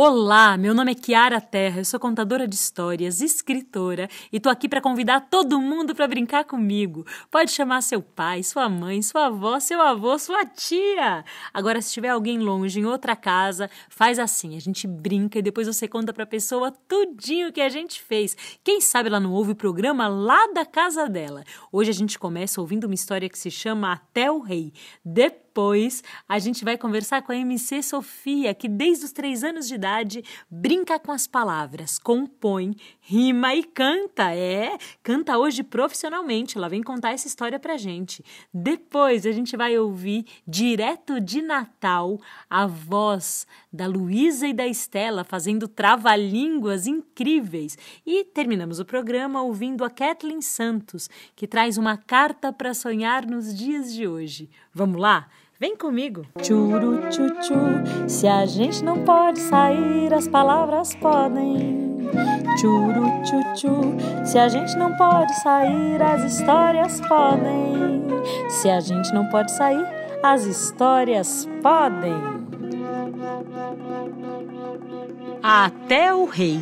Olá, meu nome é Kiara Terra, eu sou contadora de histórias, escritora e tô aqui para convidar todo mundo para brincar comigo. Pode chamar seu pai, sua mãe, sua avó, seu avô, sua tia. Agora, se tiver alguém longe em outra casa, faz assim, a gente brinca e depois você conta pra pessoa tudinho que a gente fez. Quem sabe ela não ouve o programa lá da casa dela. Hoje a gente começa ouvindo uma história que se chama Até o Rei. Depois depois, a gente vai conversar com a MC Sofia, que desde os três anos de idade brinca com as palavras, compõe, rima e canta. É, canta hoje profissionalmente. Ela vem contar essa história pra gente. Depois, a gente vai ouvir, direto de Natal, a voz da Luísa e da Estela fazendo trava-línguas incríveis. E terminamos o programa ouvindo a Kathleen Santos, que traz uma carta para sonhar nos dias de hoje. Vamos lá? Vem comigo. Churu chuchu, se a gente não pode sair, as palavras podem. Churu chuchu, se a gente não pode sair, as histórias podem. Se a gente não pode sair, as histórias podem. Até o rei.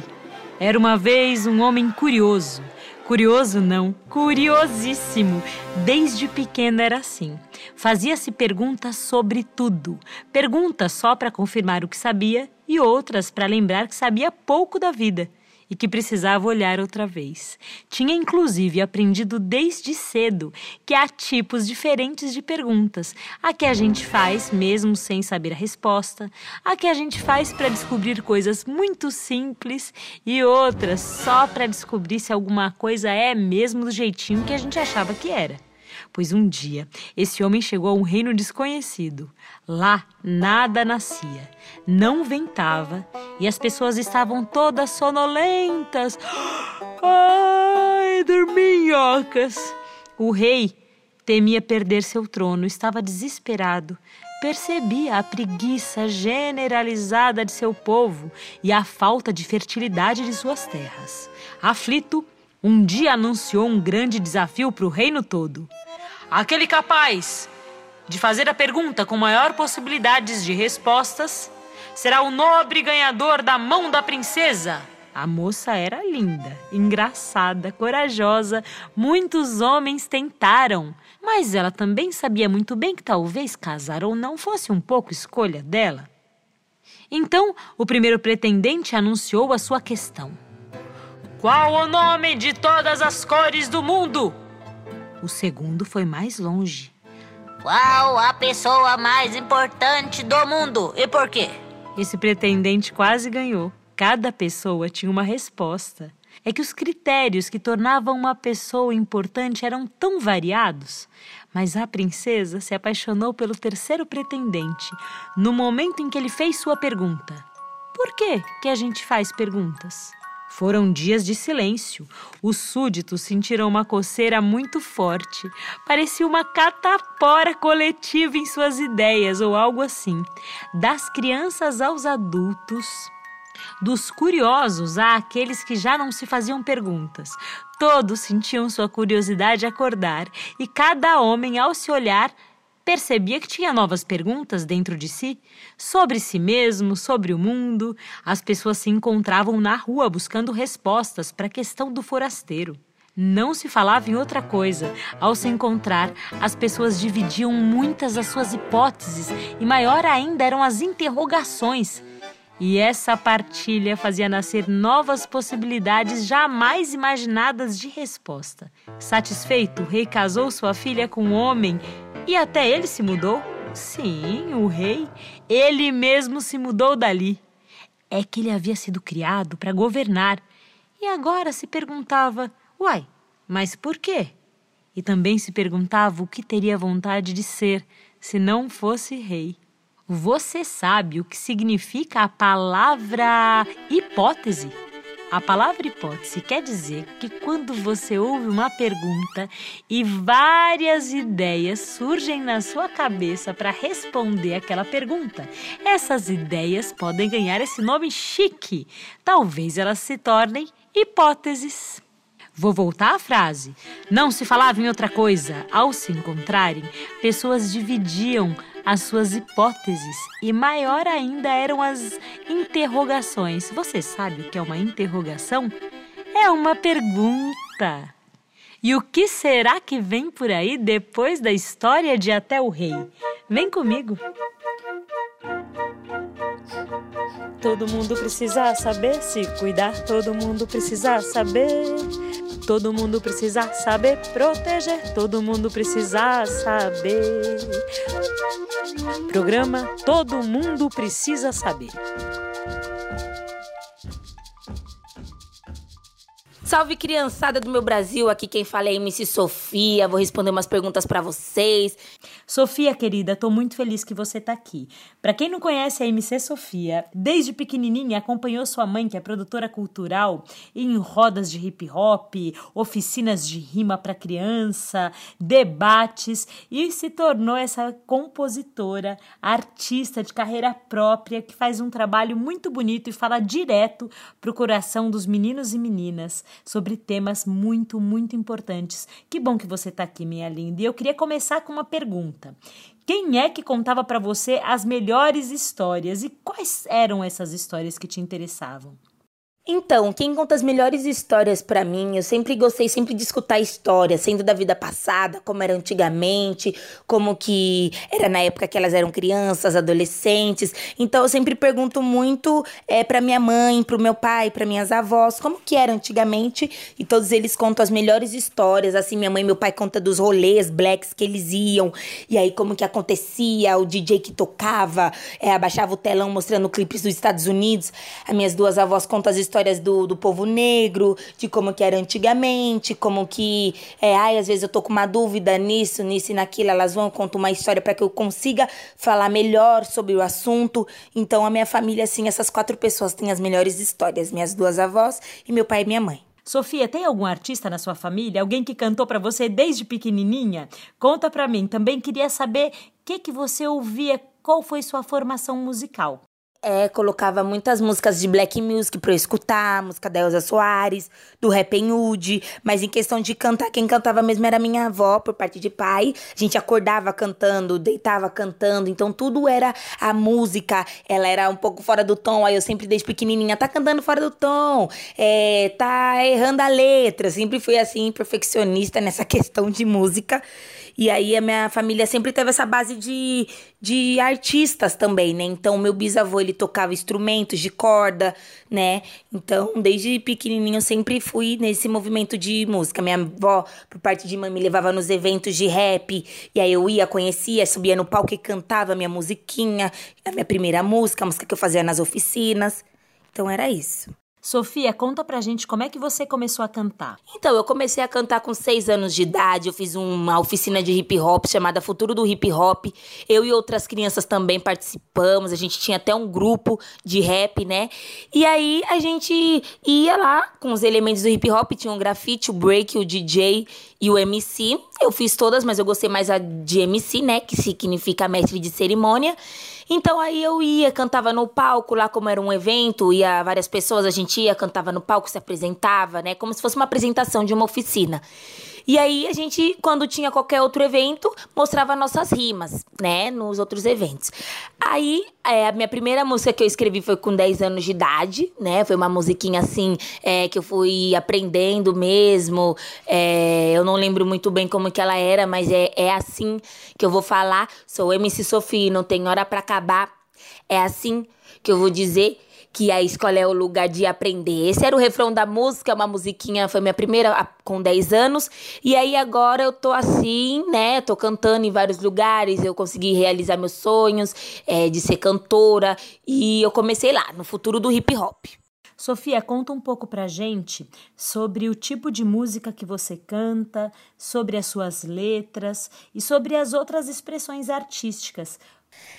Era uma vez um homem curioso Curioso não, curiosíssimo. Desde pequeno era assim. Fazia-se perguntas sobre tudo. Perguntas só para confirmar o que sabia e outras para lembrar que sabia pouco da vida e que precisava olhar outra vez. Tinha inclusive aprendido desde cedo que há tipos diferentes de perguntas: a que a gente faz mesmo sem saber a resposta, a que a gente faz para descobrir coisas muito simples e outras só para descobrir se alguma coisa é mesmo do jeitinho que a gente achava que era. Pois um dia esse homem chegou a um reino desconhecido. Lá nada nascia, não ventava e as pessoas estavam todas sonolentas. Ai, dorminhocas! O rei temia perder seu trono, estava desesperado. Percebia a preguiça generalizada de seu povo e a falta de fertilidade de suas terras. Aflito, um dia anunciou um grande desafio para o reino todo. Aquele capaz de fazer a pergunta com maior possibilidades de respostas será o nobre ganhador da mão da princesa. A moça era linda, engraçada, corajosa. Muitos homens tentaram, mas ela também sabia muito bem que talvez casar ou não fosse um pouco escolha dela. Então, o primeiro pretendente anunciou a sua questão. Qual o nome de todas as cores do mundo? O segundo foi mais longe. Qual a pessoa mais importante do mundo e por quê? Esse pretendente quase ganhou. Cada pessoa tinha uma resposta. É que os critérios que tornavam uma pessoa importante eram tão variados. Mas a princesa se apaixonou pelo terceiro pretendente no momento em que ele fez sua pergunta. Por que que a gente faz perguntas? Foram dias de silêncio. Os súditos sentiram uma coceira muito forte. Parecia uma catapora coletiva em suas ideias ou algo assim. Das crianças aos adultos, dos curiosos àqueles que já não se faziam perguntas. Todos sentiam sua curiosidade acordar e cada homem, ao se olhar, percebia que tinha novas perguntas dentro de si sobre si mesmo, sobre o mundo. As pessoas se encontravam na rua buscando respostas para a questão do forasteiro. Não se falava em outra coisa. Ao se encontrar, as pessoas dividiam muitas das suas hipóteses e maior ainda eram as interrogações. E essa partilha fazia nascer novas possibilidades jamais imaginadas de resposta. Satisfeito, o rei casou sua filha com um homem e até ele se mudou? Sim, o rei. Ele mesmo se mudou dali. É que ele havia sido criado para governar. E agora se perguntava: uai, mas por quê? E também se perguntava o que teria vontade de ser se não fosse rei. Você sabe o que significa a palavra hipótese? A palavra hipótese quer dizer que quando você ouve uma pergunta e várias ideias surgem na sua cabeça para responder aquela pergunta, essas ideias podem ganhar esse nome chique. Talvez elas se tornem hipóteses. Vou voltar à frase. Não se falava em outra coisa. Ao se encontrarem, pessoas dividiam as suas hipóteses e maior ainda eram as interrogações. Você sabe o que é uma interrogação? É uma pergunta. E o que será que vem por aí depois da história de Até o Rei? Vem comigo. Todo mundo precisa saber se cuidar, todo mundo precisa saber. Todo mundo precisa saber proteger, todo mundo precisa saber. Programa Todo Mundo Precisa Saber. Salve criançada do meu Brasil, aqui quem fala é MC Sofia. Vou responder umas perguntas para vocês. Sofia, querida, tô muito feliz que você tá aqui. Para quem não conhece a MC Sofia, desde pequenininha acompanhou sua mãe, que é produtora cultural, em rodas de hip hop, oficinas de rima para criança, debates e se tornou essa compositora, artista de carreira própria que faz um trabalho muito bonito e fala direto pro coração dos meninos e meninas sobre temas muito, muito importantes. Que bom que você tá aqui, minha linda. E eu queria começar com uma pergunta pergunta: quem é que contava para você as melhores histórias e quais eram essas histórias que te interessavam? Então, quem conta as melhores histórias para mim, eu sempre gostei sempre de escutar histórias, sendo da vida passada, como era antigamente, como que era na época que elas eram crianças, adolescentes. Então, eu sempre pergunto muito é, para minha mãe, pro meu pai, para minhas avós, como que era antigamente, e todos eles contam as melhores histórias. Assim, minha mãe e meu pai contam dos rolês blacks que eles iam, e aí como que acontecia, o DJ que tocava, é, abaixava o telão mostrando clipes dos Estados Unidos. As minhas duas avós contam as histórias histórias do, do povo negro, de como que era antigamente, como que, é, ai, às vezes eu tô com uma dúvida nisso, nisso e naquilo, elas vão contar uma história para que eu consiga falar melhor sobre o assunto. Então a minha família, assim, essas quatro pessoas têm as melhores histórias, minhas duas avós e meu pai e minha mãe. Sofia, tem algum artista na sua família? Alguém que cantou para você desde pequenininha? Conta para mim. Também queria saber o que que você ouvia, qual foi sua formação musical. É, colocava muitas músicas de black music pra eu escutar, música da Elza Soares, do Rap Hood, mas em questão de cantar, quem cantava mesmo era minha avó, por parte de pai. A gente acordava cantando, deitava cantando, então tudo era a música, ela era um pouco fora do tom, aí eu sempre desde pequenininha, tá cantando fora do tom, é, tá errando a letra, sempre fui assim, perfeccionista nessa questão de música. E aí a minha família sempre teve essa base de, de artistas também, né? Então, meu bisavô, ele tocava instrumentos de corda, né? Então, desde pequenininho eu sempre fui nesse movimento de música. Minha avó, por parte de mãe, me levava nos eventos de rap. E aí eu ia, conhecia, subia no palco e cantava minha musiquinha, a minha primeira música, a música que eu fazia nas oficinas. Então era isso. Sofia, conta pra gente como é que você começou a cantar. Então, eu comecei a cantar com seis anos de idade. Eu fiz uma oficina de hip hop chamada Futuro do Hip Hop. Eu e outras crianças também participamos. A gente tinha até um grupo de rap, né? E aí a gente ia lá com os elementos do hip hop. Tinha um grafite, o break, o DJ e o MC. Eu fiz todas, mas eu gostei mais de MC, né? Que significa mestre de cerimônia. Então aí eu ia, cantava no palco, lá como era um evento, ia várias pessoas, a gente ia, cantava no palco, se apresentava, né? Como se fosse uma apresentação de uma oficina. E aí a gente, quando tinha qualquer outro evento, mostrava nossas rimas, né? Nos outros eventos. Aí, é, a minha primeira música que eu escrevi foi com 10 anos de idade, né? Foi uma musiquinha assim, é, que eu fui aprendendo mesmo. É, eu não lembro muito bem como que ela era, mas é, é assim que eu vou falar. Sou MC Sofia, não tem hora para acabar. É assim que eu vou dizer que a escola é o lugar de aprender. Esse era o refrão da música, uma musiquinha, foi minha primeira com 10 anos. E aí agora eu tô assim, né? Tô cantando em vários lugares, eu consegui realizar meus sonhos é, de ser cantora. E eu comecei lá, no futuro do hip hop. Sofia, conta um pouco pra gente sobre o tipo de música que você canta, sobre as suas letras e sobre as outras expressões artísticas.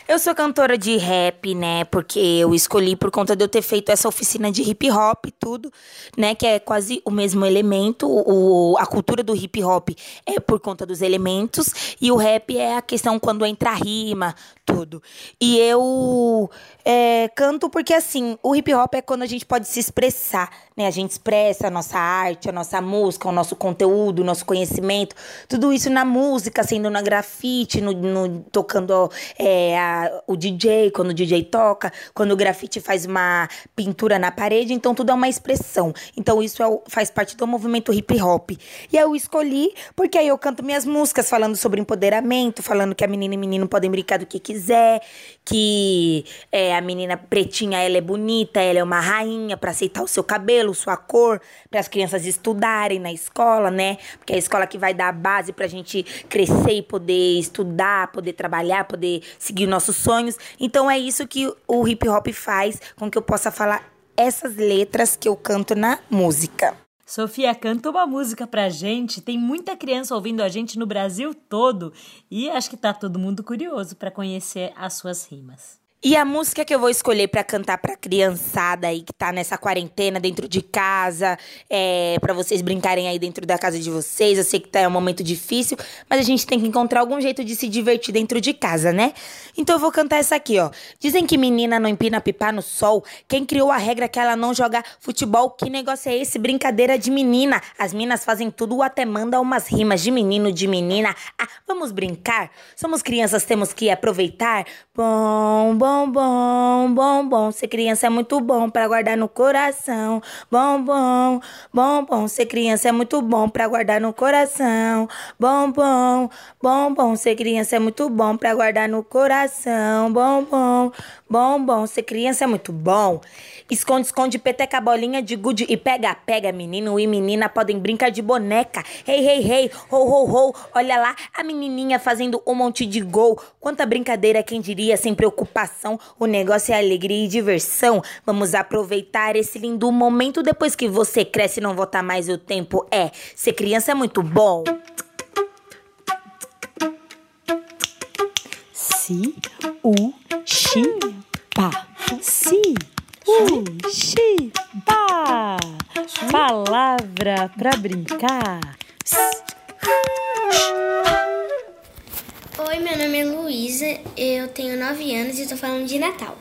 Eu sou cantora de rap, né? Porque eu escolhi por conta de eu ter feito essa oficina de hip hop e tudo, né? Que é quase o mesmo elemento. O, a cultura do hip hop é por conta dos elementos. E o rap é a questão quando entra a rima, tudo. E eu é, canto porque, assim, o hip hop é quando a gente pode se expressar, né? A gente expressa a nossa arte, a nossa música, o nosso conteúdo, o nosso conhecimento. Tudo isso na música, sendo na grafite, no, no tocando é, a o DJ, quando o DJ toca, quando o grafite faz uma pintura na parede, então tudo é uma expressão. Então isso é, faz parte do movimento hip hop. E eu escolhi porque aí eu canto minhas músicas falando sobre empoderamento, falando que a menina e menino podem brincar do que quiser, que é, a menina pretinha ela é bonita, ela é uma rainha para aceitar o seu cabelo, sua cor, para as crianças estudarem na escola, né? Porque é a escola que vai dar a base pra gente crescer e poder estudar, poder trabalhar, poder seguir nossos sonhos. Então é isso que o hip hop faz com que eu possa falar essas letras que eu canto na música. Sofia, canta uma música pra gente. Tem muita criança ouvindo a gente no Brasil todo e acho que tá todo mundo curioso para conhecer as suas rimas. E a música que eu vou escolher para cantar pra criançada aí que tá nessa quarentena dentro de casa, é, para vocês brincarem aí dentro da casa de vocês. Eu sei que tá é um momento difícil, mas a gente tem que encontrar algum jeito de se divertir dentro de casa, né? Então eu vou cantar essa aqui, ó. Dizem que menina não empina pipa no sol. Quem criou a regra que ela não joga futebol? Que negócio é esse? Brincadeira de menina. As minas fazem tudo, até manda umas rimas de menino, de menina. Ah, vamos brincar? Somos crianças, temos que aproveitar. Bom, bom bom, bom, bom, bom. Ser criança é muito bom para guardar no coração. Bom, bom, bom, bom. Ser criança é muito bom para guardar no coração. Bom, bom, bom, bom. Ser criança é muito bom para guardar no coração. Bom, bom, bom, bom. Ser criança é muito bom. Esconde, esconde, peteca, bolinha de gude e pega, pega. Menino e menina podem brincar de boneca. Hey, hey, hey, ho, ho, ho. Olha lá a menininha fazendo um monte de gol. Quanta brincadeira, quem diria, sem preocupação o negócio é alegria e diversão. Vamos aproveitar esse lindo momento depois que você cresce e não volta mais o tempo. É, ser criança é muito bom. Si, Pra brincar. Oi, meu nome é Luísa, eu tenho 9 anos e estou falando de Natal.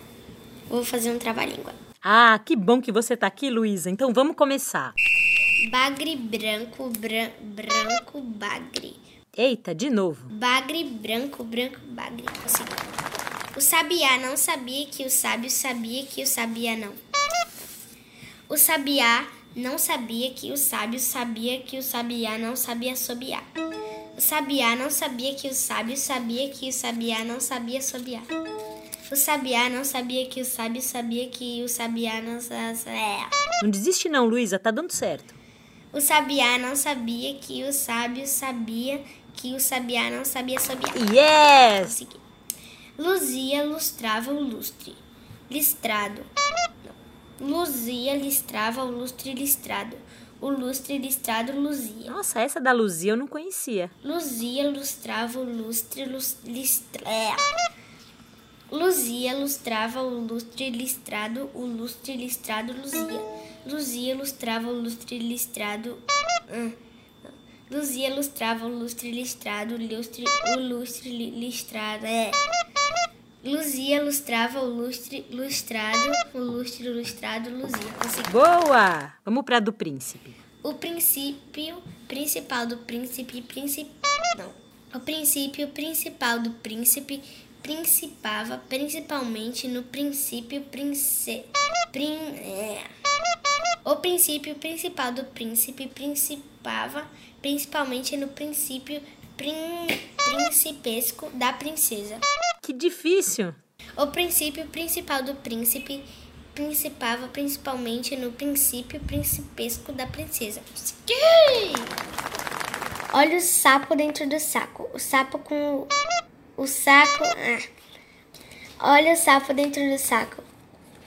Vou fazer um trava-língua. Ah, que bom que você está aqui, Luísa. Então vamos começar. Bagre branco, bran branco, bagre. Eita, de novo. Bagre branco, branco, bagre. Consegui. O sabiá não sabia que o sábio sabia que o sabia não. O sabiá não sabia que o sábio sabia que o sabiá não sabia sobiar. O sabiá não sabia que o sábio sabia que o sabiá não sabia sobiar. O sabiá não sabia que o sábio sabia que o sabiá não sabia. É. Não desiste não, Luísa, tá dando certo. O sabiá não sabia que o sábio sabia que o sabiá não sabia sobiar. Yes! Luzia lustrava o lustre. Listrado. Luzia listrava o lustre listrado o lustre listrado luzia. Nossa, essa da luzia eu não conhecia. Luzia lustrava o lustre lus, listra, é. Luzia lustrava o lustre listrado, o lustre listrado luzia. Luzia lustrava o lustre listrado. Hum. Luzia lustrava o lustre listrado, o lustre, o lustre listrado. É. Luzia lustrava o lustre lustrado, o lustre lustrado luzia. Consegui. Boa! Vamos para do príncipe. O princípio principal do príncipe, príncipe, não. O princípio principal do príncipe principava principalmente no princípio prince, prin, é. O princípio principal do príncipe principava principalmente no princípio prin, principesco da princesa. Que difícil! O princípio principal do príncipe principava principalmente no princípio principesco da princesa. Olha o sapo dentro do saco. O sapo com o, o saco. Ah. Olha o sapo dentro do saco.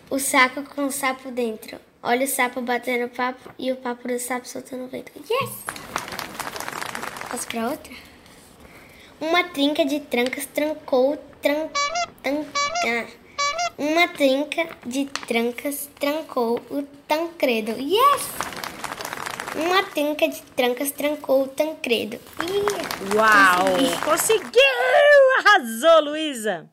O saco com o sapo dentro. Olha o sapo batendo papo e o papo do sapo soltando vento. Yes! Posso pra outra? Uma trinca de trancas trancou, tran, tan, ah, uma trinca de trancas trancou o Tancredo. Yes! Uma trinca de trancas trancou o Tancredo. Uau! Consegui. Conseguiu! Arrasou, Luísa!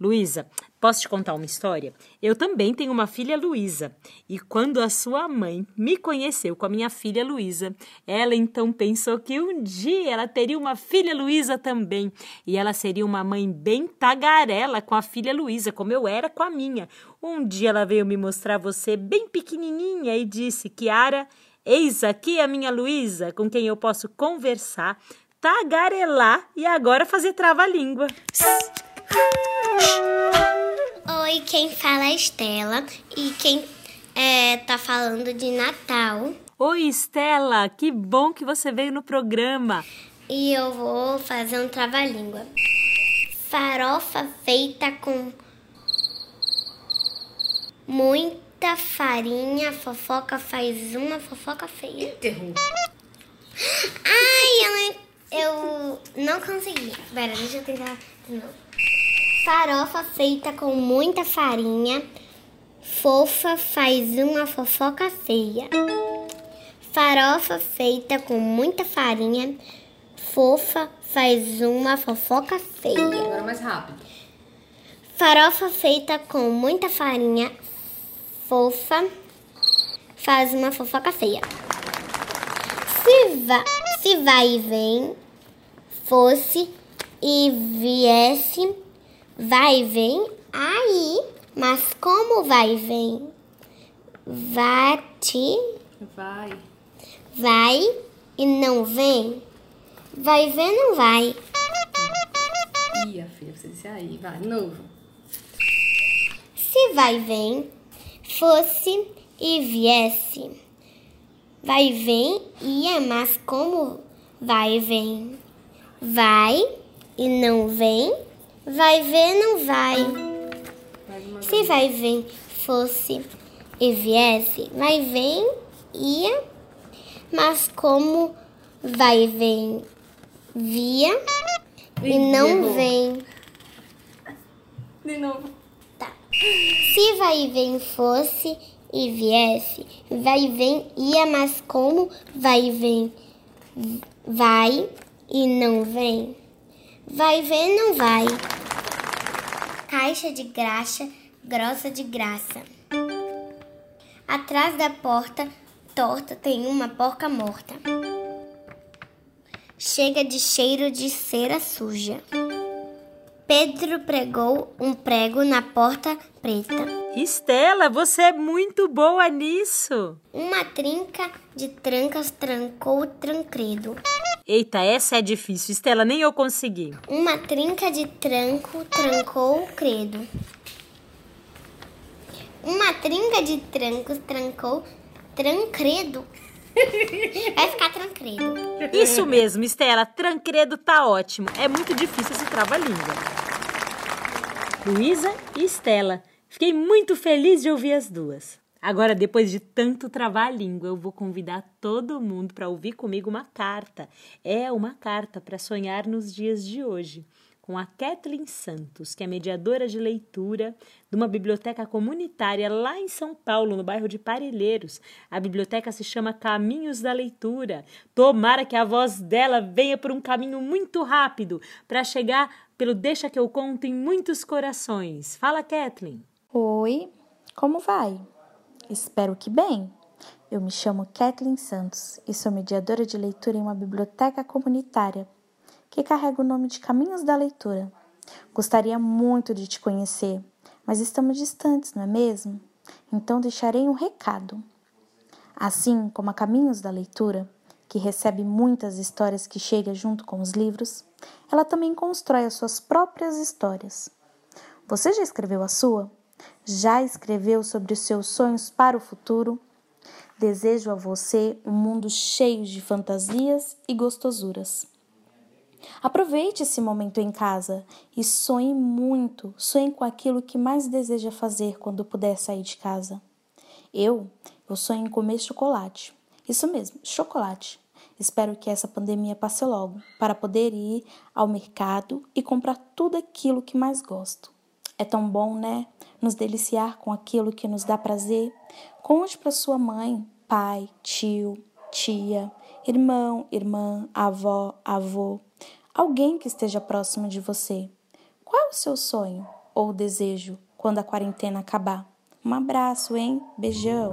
Luísa, posso te contar uma história? Eu também tenho uma filha Luísa. E quando a sua mãe me conheceu com a minha filha Luísa, ela então pensou que um dia ela teria uma filha Luísa também. E ela seria uma mãe bem tagarela com a filha Luísa, como eu era com a minha. Um dia ela veio me mostrar você bem pequenininha e disse: Kiara, eis aqui a minha Luísa, com quem eu posso conversar, tagarelar e agora fazer trava-língua. Oi, quem fala é Estela e quem é, tá falando de Natal. Oi, Estela, que bom que você veio no programa. E eu vou fazer um trava-língua. Farofa feita com muita farinha, fofoca faz uma fofoca feia. Ai, eu, eu não consegui. Pera, deixa eu tentar de novo. Farofa feita com muita farinha, fofa faz uma fofoca feia. Farofa feita com muita farinha, fofa faz uma fofoca feia. Agora mais rápido. Farofa feita com muita farinha, fofa, faz uma fofoca feia. Se, va se vai e vem, fosse e viesse, vai e vem, aí. Mas como vai e vem? Vai-te, Vai. vai e não vem? Vai e vem, não vai. Ia, filha, você disse aí. Vai, de novo. Se vai e vem, fosse e viesse, vai e vem, ia, mas como vai e vem? Vai e não vem, vai ver, não vai. Se vai vem, fosse e viesse, vai vem, ia, mas como vai vem, via e não vem. De novo. Tá. Se vai vem fosse e viesse, vai vem ia, mas como vai vem vai e não vem? Vai ver, não vai. Caixa de graxa, grossa de graça. Atrás da porta torta tem uma porca morta. Chega de cheiro de cera suja. Pedro pregou um prego na porta preta. Estela, você é muito boa nisso. Uma trinca de trancas trancou o trancredo. Eita, essa é difícil. Estela, nem eu consegui. Uma trinca de tranco trancou o credo. Uma trinca de trancos trancou trancredo. Vai ficar trancredo. Isso mesmo, Estela. Trancredo tá ótimo. É muito difícil esse trava-língua. Luísa e Estela. Fiquei muito feliz de ouvir as duas. Agora, depois de tanto travar língua, eu vou convidar todo mundo para ouvir comigo uma carta. É uma carta para sonhar nos dias de hoje, com a Kathleen Santos, que é mediadora de leitura de uma biblioteca comunitária lá em São Paulo, no bairro de Parelheiros. A biblioteca se chama Caminhos da Leitura. Tomara que a voz dela venha por um caminho muito rápido para chegar pelo Deixa que eu conto em muitos corações. Fala, Kathleen. Oi, como vai? Espero que bem. Eu me chamo Kathleen Santos e sou mediadora de leitura em uma biblioteca comunitária que carrega o nome de Caminhos da Leitura. Gostaria muito de te conhecer, mas estamos distantes, não é mesmo? Então deixarei um recado. Assim como a Caminhos da Leitura, que recebe muitas histórias que chegam junto com os livros, ela também constrói as suas próprias histórias. Você já escreveu a sua? Já escreveu sobre os seus sonhos para o futuro? Desejo a você um mundo cheio de fantasias e gostosuras. Aproveite esse momento em casa e sonhe muito, sonhe com aquilo que mais deseja fazer quando puder sair de casa. Eu, eu sonho em comer chocolate. Isso mesmo, chocolate. Espero que essa pandemia passe logo, para poder ir ao mercado e comprar tudo aquilo que mais gosto. É tão bom, né? Nos deliciar com aquilo que nos dá prazer. Conte para sua mãe, pai, tio, tia, irmão, irmã, avó, avô, alguém que esteja próximo de você. Qual é o seu sonho ou desejo quando a quarentena acabar? Um abraço, hein? Beijão!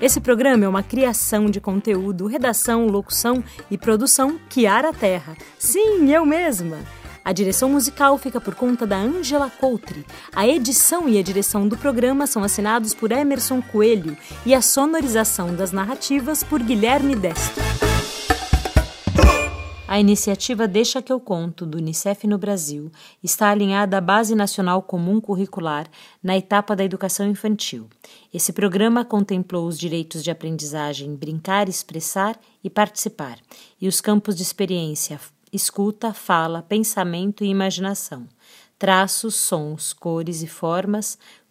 Esse programa é uma criação de conteúdo, redação, locução e produção Kiara Terra. Sim, eu mesma! A direção musical fica por conta da Angela Coutre. A edição e a direção do programa são assinados por Emerson Coelho e a sonorização das narrativas por Guilherme Destro. A iniciativa Deixa que eu conto do Unicef no Brasil está alinhada à Base Nacional Comum Curricular na etapa da educação infantil. Esse programa contemplou os direitos de aprendizagem brincar, expressar e participar, e os campos de experiência escuta, fala, pensamento e imaginação, traços, sons, cores e formas,